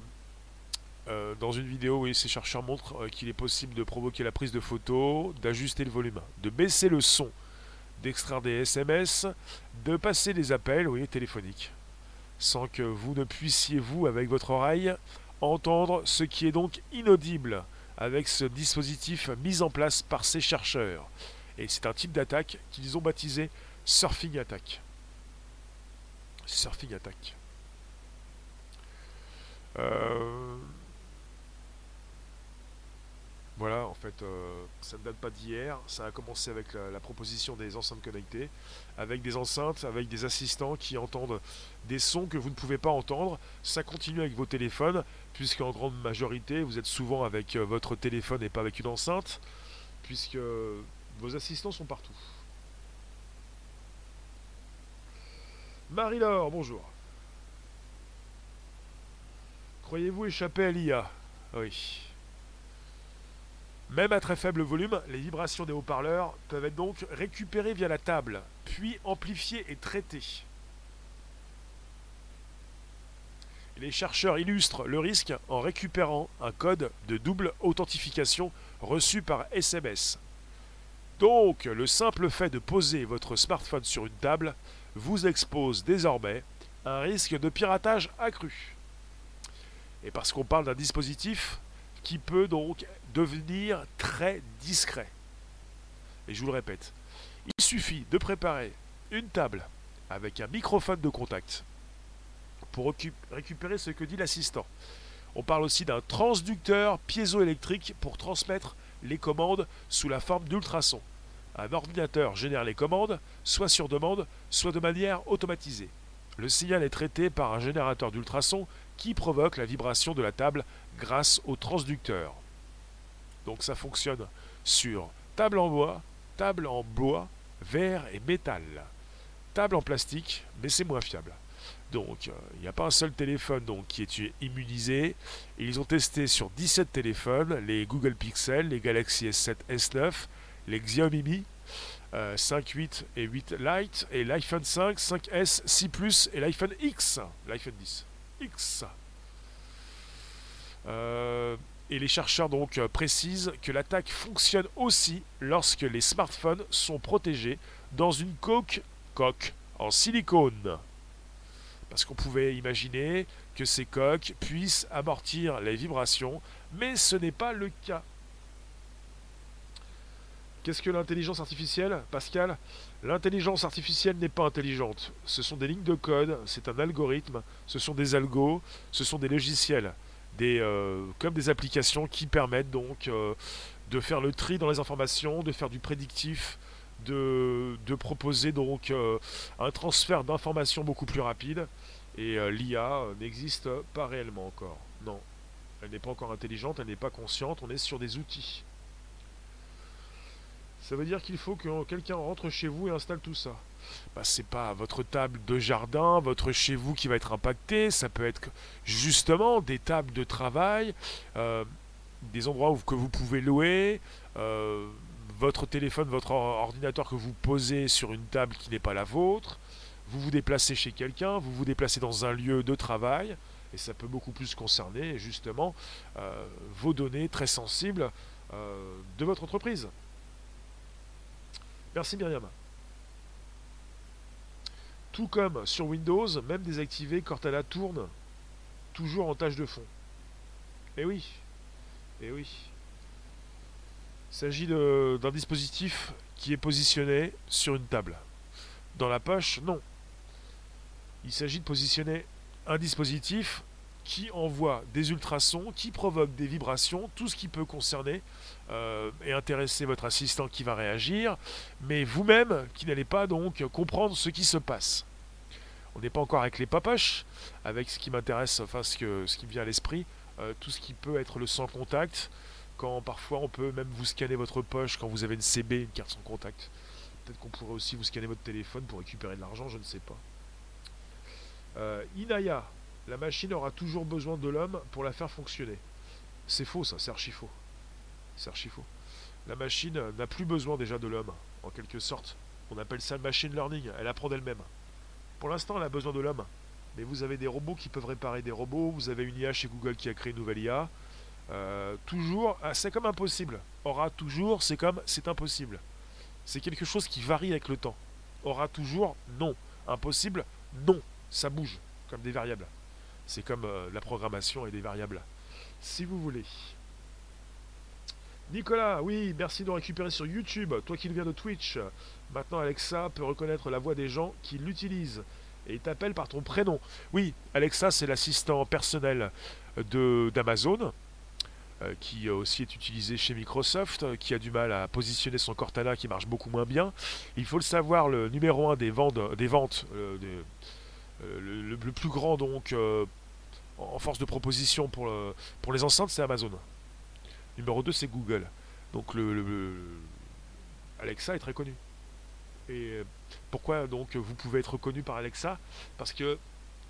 A: euh, dans une vidéo, ces chercheurs montrent euh, qu'il est possible de provoquer la prise de photos, d'ajuster le volume, de baisser le son, d'extraire des SMS, de passer des appels oui, téléphoniques, sans que vous ne puissiez, vous, avec votre oreille, entendre ce qui est donc inaudible avec ce dispositif mis en place par ces chercheurs. Et c'est un type d'attaque qu'ils ont baptisé Surfing Attack. Surfing Attack. Euh, voilà, en fait, euh, ça ne date pas d'hier. Ça a commencé avec la, proposition des enceintes connectées, avec des enceintes, avec des assistants qui entendent des sons que vous ne pouvez pas entendre. Ça continue avec vos téléphones, puisqu'en grande majorité, vous êtes souvent avec euh, votre téléphone et pas avec une enceinte, puisque vos assistants sont partout. Marie-Laure, bonjour. Croyez-vous échapper à l'IA Oui. Même à très faible volume, les vibrations des haut-parleurs peuvent être donc récupérées via la table, puis amplifiées et traitées. Les chercheurs illustrent le risque en récupérant un code de double authentification reçu par SMS. Donc, le simple fait de poser votre smartphone sur une table vous expose désormais un risque de piratage accru. Et parce qu'on parle d'un dispositif qui peut donc devenir très discret. Et je vous le répète, il suffit de préparer une table avec un microphone de contact pour récupérer ce que dit l'assistant. On parle aussi d'un transducteur piézoélectrique pour transmettre les commandes sous la forme d'ultrasons. Un ordinateur génère les commandes, soit sur demande, soit de manière automatisée. Le signal est traité par un générateur d'ultrasons qui provoque la vibration de la table grâce au transducteur. Donc ça fonctionne sur table en bois, table en bois, verre et métal. Table en plastique, mais c'est moins fiable. Donc, euh, il n'y a pas un seul téléphone donc, qui est immunisé. ils ont testé sur 17 téléphones, les Google Pixel, les Galaxy S7, S9, les Xiaomi 5, 8 et 8 Lite, et l'iPhone 5, 5S, 6 Plus et l'iPhone X, l'iPhone 10. X. Euh, et les chercheurs donc euh, précisent que l'attaque fonctionne aussi lorsque les smartphones sont protégés dans une coque, coque en silicone. Parce qu'on pouvait imaginer que ces coques puissent amortir les vibrations, mais ce n'est pas le cas. Qu'est-ce que l'intelligence artificielle, Pascal? L'intelligence artificielle n'est pas intelligente. Ce sont des lignes de code, c'est un algorithme, ce sont des algos, ce sont des logiciels euh, comme des applications qui permettent donc euh, de faire le tri dans les informations, de faire du prédictif, de, proposer donc euh, un transfert d'informations beaucoup plus rapide. Et l'IA n'existe pas réellement encore. Non, elle n'est pas encore intelligente, elle n'est pas consciente, on est sur des outils. Ça veut dire qu'il faut que quelqu'un rentre chez vous et installe tout ça bah, c'est pas votre table de jardin, votre chez vous qui va être impacté, ça peut être justement des tables de travail, euh, des endroits où, que vous pouvez louer, euh, votre téléphone, votre ordinateur que vous posez sur une table qui n'est pas la vôtre, vous vous déplacez chez quelqu'un, vous vous déplacez dans un lieu de travail, et ça peut beaucoup plus concerner justement euh, vos données très sensibles de votre entreprise. Merci Myriam. Tout comme sur Windows, même désactivé, Cortana tourne toujours en tâche de fond. Eh oui, eh oui. Il s'agit d'un dispositif qui est positionné sur une table. Dans la poche, non. Il s'agit de positionner un dispositif qui envoie des ultrasons, qui provoque des vibrations, tout ce qui peut concerner euh, et intéresser votre assistant qui va réagir, mais vous-même qui n'allez pas donc comprendre ce qui se passe. On n'est pas encore avec les papoches, avec ce qui m'intéresse, enfin ce, que, ce qui me vient à l'esprit, euh, tout ce qui peut être le sans contact, quand parfois on peut même vous scanner votre poche quand vous avez une CB, une carte sans contact. Peut-être qu'on pourrait aussi vous scanner votre téléphone pour récupérer de l'argent, je ne sais pas. Euh, Inaya, la machine aura toujours besoin de l'homme pour la faire fonctionner. C'est faux ça, c'est archi faux. C'est archi faux. La machine n'a plus besoin déjà de l'homme, en quelque sorte. On appelle ça machine learning, elle apprend d'elle-même. Pour l'instant, elle a besoin de l'homme. Mais vous avez des robots qui peuvent réparer des robots, vous avez une IA chez Google qui a créé une nouvelle IA. Euh, toujours, ah, c'est comme impossible. Aura toujours, c'est comme c'est impossible. C'est quelque chose qui varie avec le temps. Aura toujours, non. Impossible, non. Ça bouge, comme des variables. C'est comme euh, la programmation et des variables. Si vous voulez. Nicolas, oui, merci de récupérer sur YouTube. Toi qui viens de Twitch. Maintenant, Alexa peut reconnaître la voix des gens qui l'utilisent. et t'appelle par ton prénom. Oui, Alexa, c'est l'assistant personnel d'Amazon, euh, qui aussi est utilisé chez Microsoft, euh, qui a du mal à positionner son Cortana qui marche beaucoup moins bien. Il faut le savoir, le numéro 1 des ventes, des ventes euh, le, plus grand donc en force de proposition pour les enceintes, c'est Amazon. Numéro 2, c'est Google. Donc le, Alexa est très connu. Et pourquoi donc vous pouvez être connu par Alexa? Parce que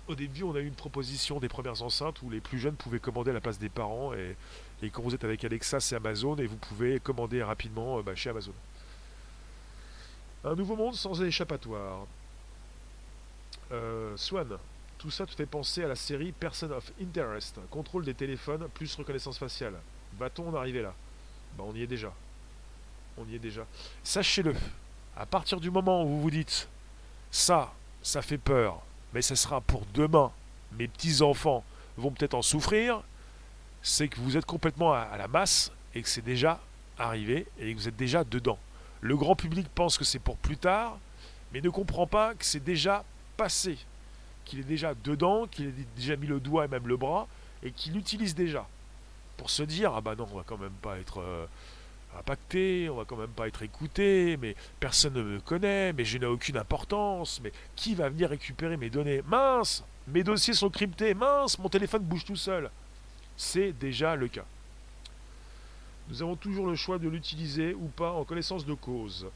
A: au début, on a eu une proposition des premières enceintes où les plus jeunes pouvaient commander à la place des parents. Et, quand vous êtes avec Alexa, c'est Amazon et vous pouvez commander rapidement euh, bah, chez Amazon. Un nouveau monde sans échappatoire. Euh, Swan, tout ça te fait penser à la série Person of Interest, contrôle des téléphones plus reconnaissance faciale. Va-t-on arriver là bah, On y est déjà. On y est déjà. Sachez-le, à partir du moment où vous vous dites ça, ça fait peur, mais ce sera pour demain, mes petits-enfants vont peut-être en souffrir, c'est que vous êtes complètement à, la masse et que c'est déjà arrivé et que vous êtes déjà dedans. Le grand public pense que c'est pour plus tard, mais ne comprend pas que c'est déjà passé, qu'il est déjà dedans, qu'il a déjà mis le doigt et même le bras, et qu'il l'utilise déjà. Pour se dire, ah bah non, on va quand même pas être... Euh, impacté, on va quand même pas être écouté, mais personne ne me connaît, mais je n'ai aucune importance, mais qui va venir récupérer mes données? Mince Mes dossiers sont cryptés, mince, mon téléphone bouge tout seul. C'est déjà le cas. Nous avons toujours le choix de l'utiliser ou pas en connaissance de cause.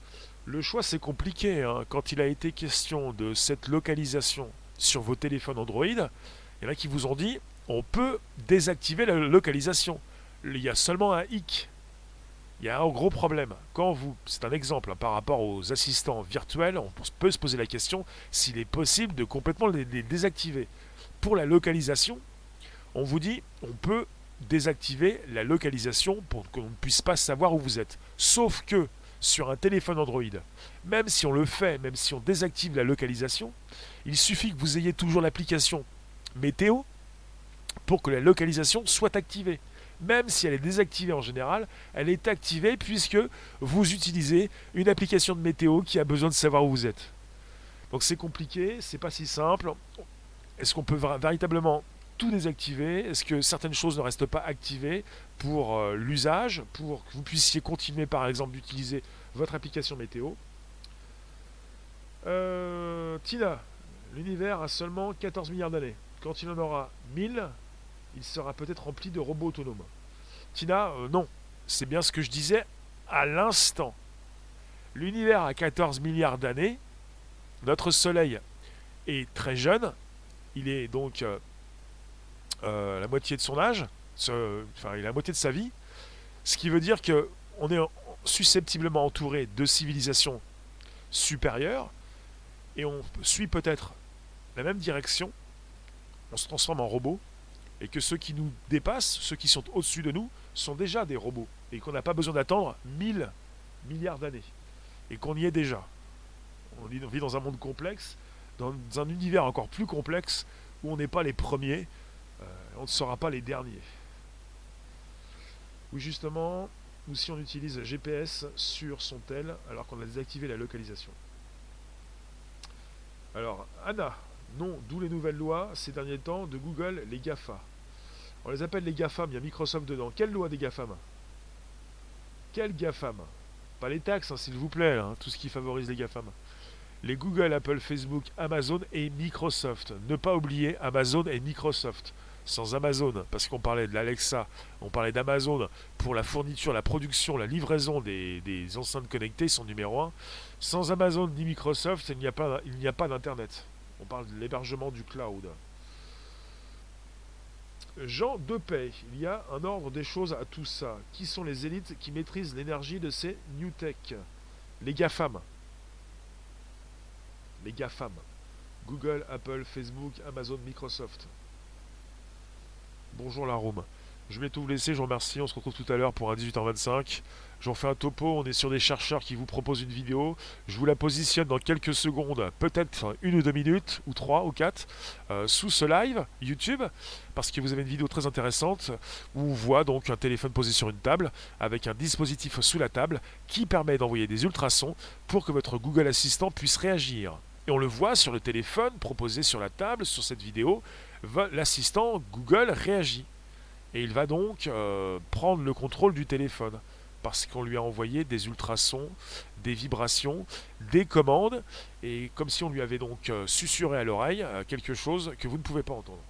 A: Le choix c'est compliqué. Hein. Quand il a été question de cette localisation sur vos téléphones Android, il y en a qui vous ont dit on peut désactiver la localisation. Il y a seulement un hic il y a un gros problème. Quand vous, c'est un exemple hein, par rapport aux assistants virtuels, on peut se poser la question s'il est possible de complètement les, désactiver. Pour la localisation, on vous dit on peut désactiver la localisation pour qu'on ne puisse pas savoir où vous êtes. Sauf que sur un téléphone Android, même si on le fait, même si on désactive la localisation, il suffit que vous ayez toujours l'application météo pour que la localisation soit activée même si elle est désactivée en général, elle est activée puisque vous utilisez une application de météo qui a besoin de savoir où vous êtes. Donc c'est compliqué, c'est pas si simple. Est-ce qu'on peut véritablement tout désactiver? Est-ce que certaines choses ne restent pas activées pour euh, l'usage, pour que vous puissiez continuer par exemple d'utiliser votre application météo? Euh, Tina, l'univers a seulement 14 milliards d'années. Quand il en aura 1000, il sera peut-être rempli de robots autonomes. Tina, euh, non. C'est bien ce que je disais à l'instant. L'univers a 14 milliards d'années. Notre Soleil est très jeune. Il est donc euh, euh, la moitié de son âge. enfin, il a la moitié de sa vie. Ce qui veut dire que on est susceptiblement entouré de civilisations supérieures et on suit peut-être la même direction. On se transforme en robot et que ceux qui nous dépassent, ceux qui sont au-dessus de nous, sont déjà des robots, et qu'on n'a pas besoin d'attendre 1000 milliards d'années, et qu'on y est déjà. On vit dans un monde complexe, dans un univers encore plus complexe, où on n'est pas les premiers, euh, on ne sera pas les derniers. Oui, justement, ou si on utilise GPS sur son tel alors qu'on a désactivé la localisation. Alors, Anna, non, d'où les nouvelles lois ces derniers temps de Google, les GAFA. On les appelle les GAFAM, il y a Microsoft dedans. Quelle loi des GAFAM? Quelle GAFAM? Pas les taxes, hein, s'il vous plaît, hein, tout ce qui favorise les GAFAM. Les Google, Apple, Facebook, Amazon et Microsoft. Ne pas oublier Amazon et Microsoft. Sans Amazon, parce qu'on parlait de l'Alexa, on parlait d'Amazon pour la fourniture, la production, la livraison des, des enceintes connectées, son numéro 1. Sans Amazon ni Microsoft, il n'y a pas d'Internet. On parle de l'hébergement du cloud. Jean Depay, il y a un ordre des choses à tout ça. Qui sont les élites qui maîtrisent l'énergie de ces New Tech? Les GAFAM. Les GAFAM. Google, Apple, Facebook, Amazon, Microsoft. Bonjour la Rome. Je vais tout vous laisser, je vous remercie, on se retrouve tout à l'heure pour un 18h25. J'en fais un topo, on est sur des chercheurs qui vous proposent une vidéo. Je vous la positionne dans quelques secondes, peut-être une ou deux minutes, ou trois ou quatre, euh, sous ce live YouTube, parce que vous avez une vidéo très intéressante où on voit donc un téléphone posé sur une table avec un dispositif sous la table qui permet d'envoyer des ultrasons pour que votre Google Assistant puisse réagir. Et on le voit sur le téléphone proposé sur la table, sur cette vidéo, l'assistant Google réagit. Et il va donc euh, prendre le contrôle du téléphone parce qu'on lui a envoyé des ultrasons, des vibrations, des commandes, et comme si on lui avait donc euh, susurré à l'oreille euh, quelque chose que vous ne pouvez pas entendre.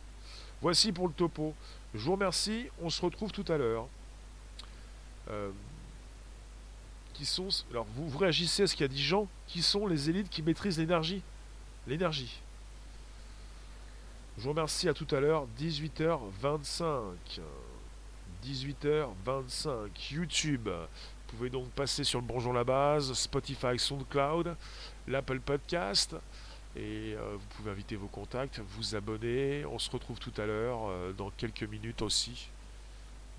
A: Voici pour le topo. Je vous remercie, on se retrouve tout à l'heure. qui sont. Alors vous, réagissez à ce qu'il y a dit Jean Qui sont les élites qui maîtrisent l'énergie? L'énergie. Je vous remercie à tout à l'heure, 18h25. 18h25, YouTube. Vous pouvez donc passer sur le Bonjour la base, Spotify, SoundCloud, l'Apple Podcast. Et euh, vous pouvez inviter vos contacts, vous abonner. On se retrouve tout à l'heure, euh, dans quelques minutes aussi.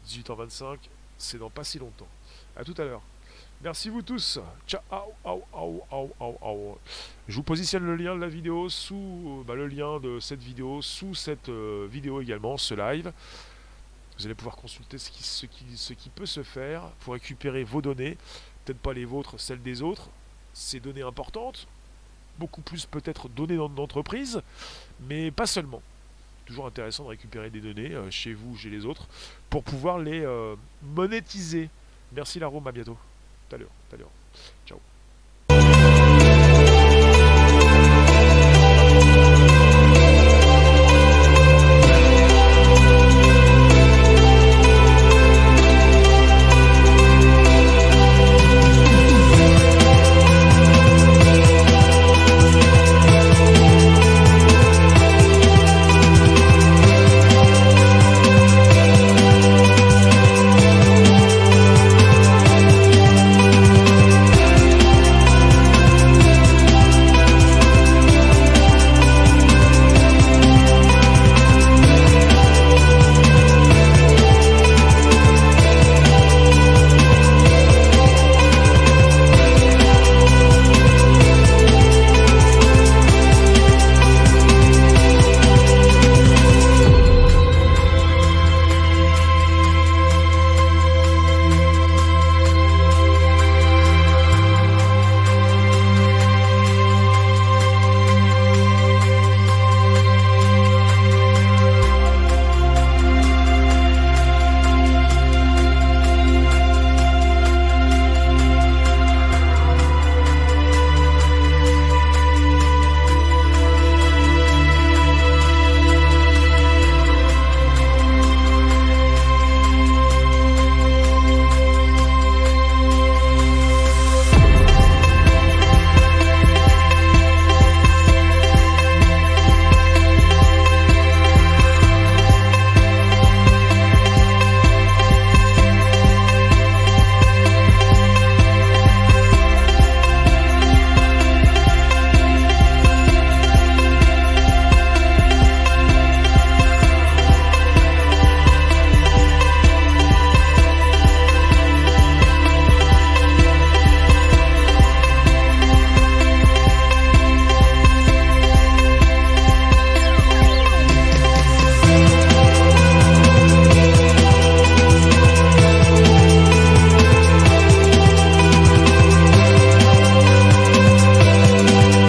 A: 18h25, c'est dans pas si longtemps. A tout à l'heure. Merci vous tous. Ciao. Je vous positionne le lien de la vidéo sous bah, le lien de cette vidéo sous cette euh, vidéo également, ce live. Vous allez pouvoir consulter ce qui, peut se faire pour récupérer vos données, peut-être pas les vôtres, celles des autres. Ces données importantes, beaucoup plus peut-être données dans l'entreprise, mais pas seulement. Toujours intéressant de récupérer des données euh, chez vous, chez les autres, pour pouvoir les euh, monétiser. Merci la Rome, à bientôt. Tout à l'heure. Ciao.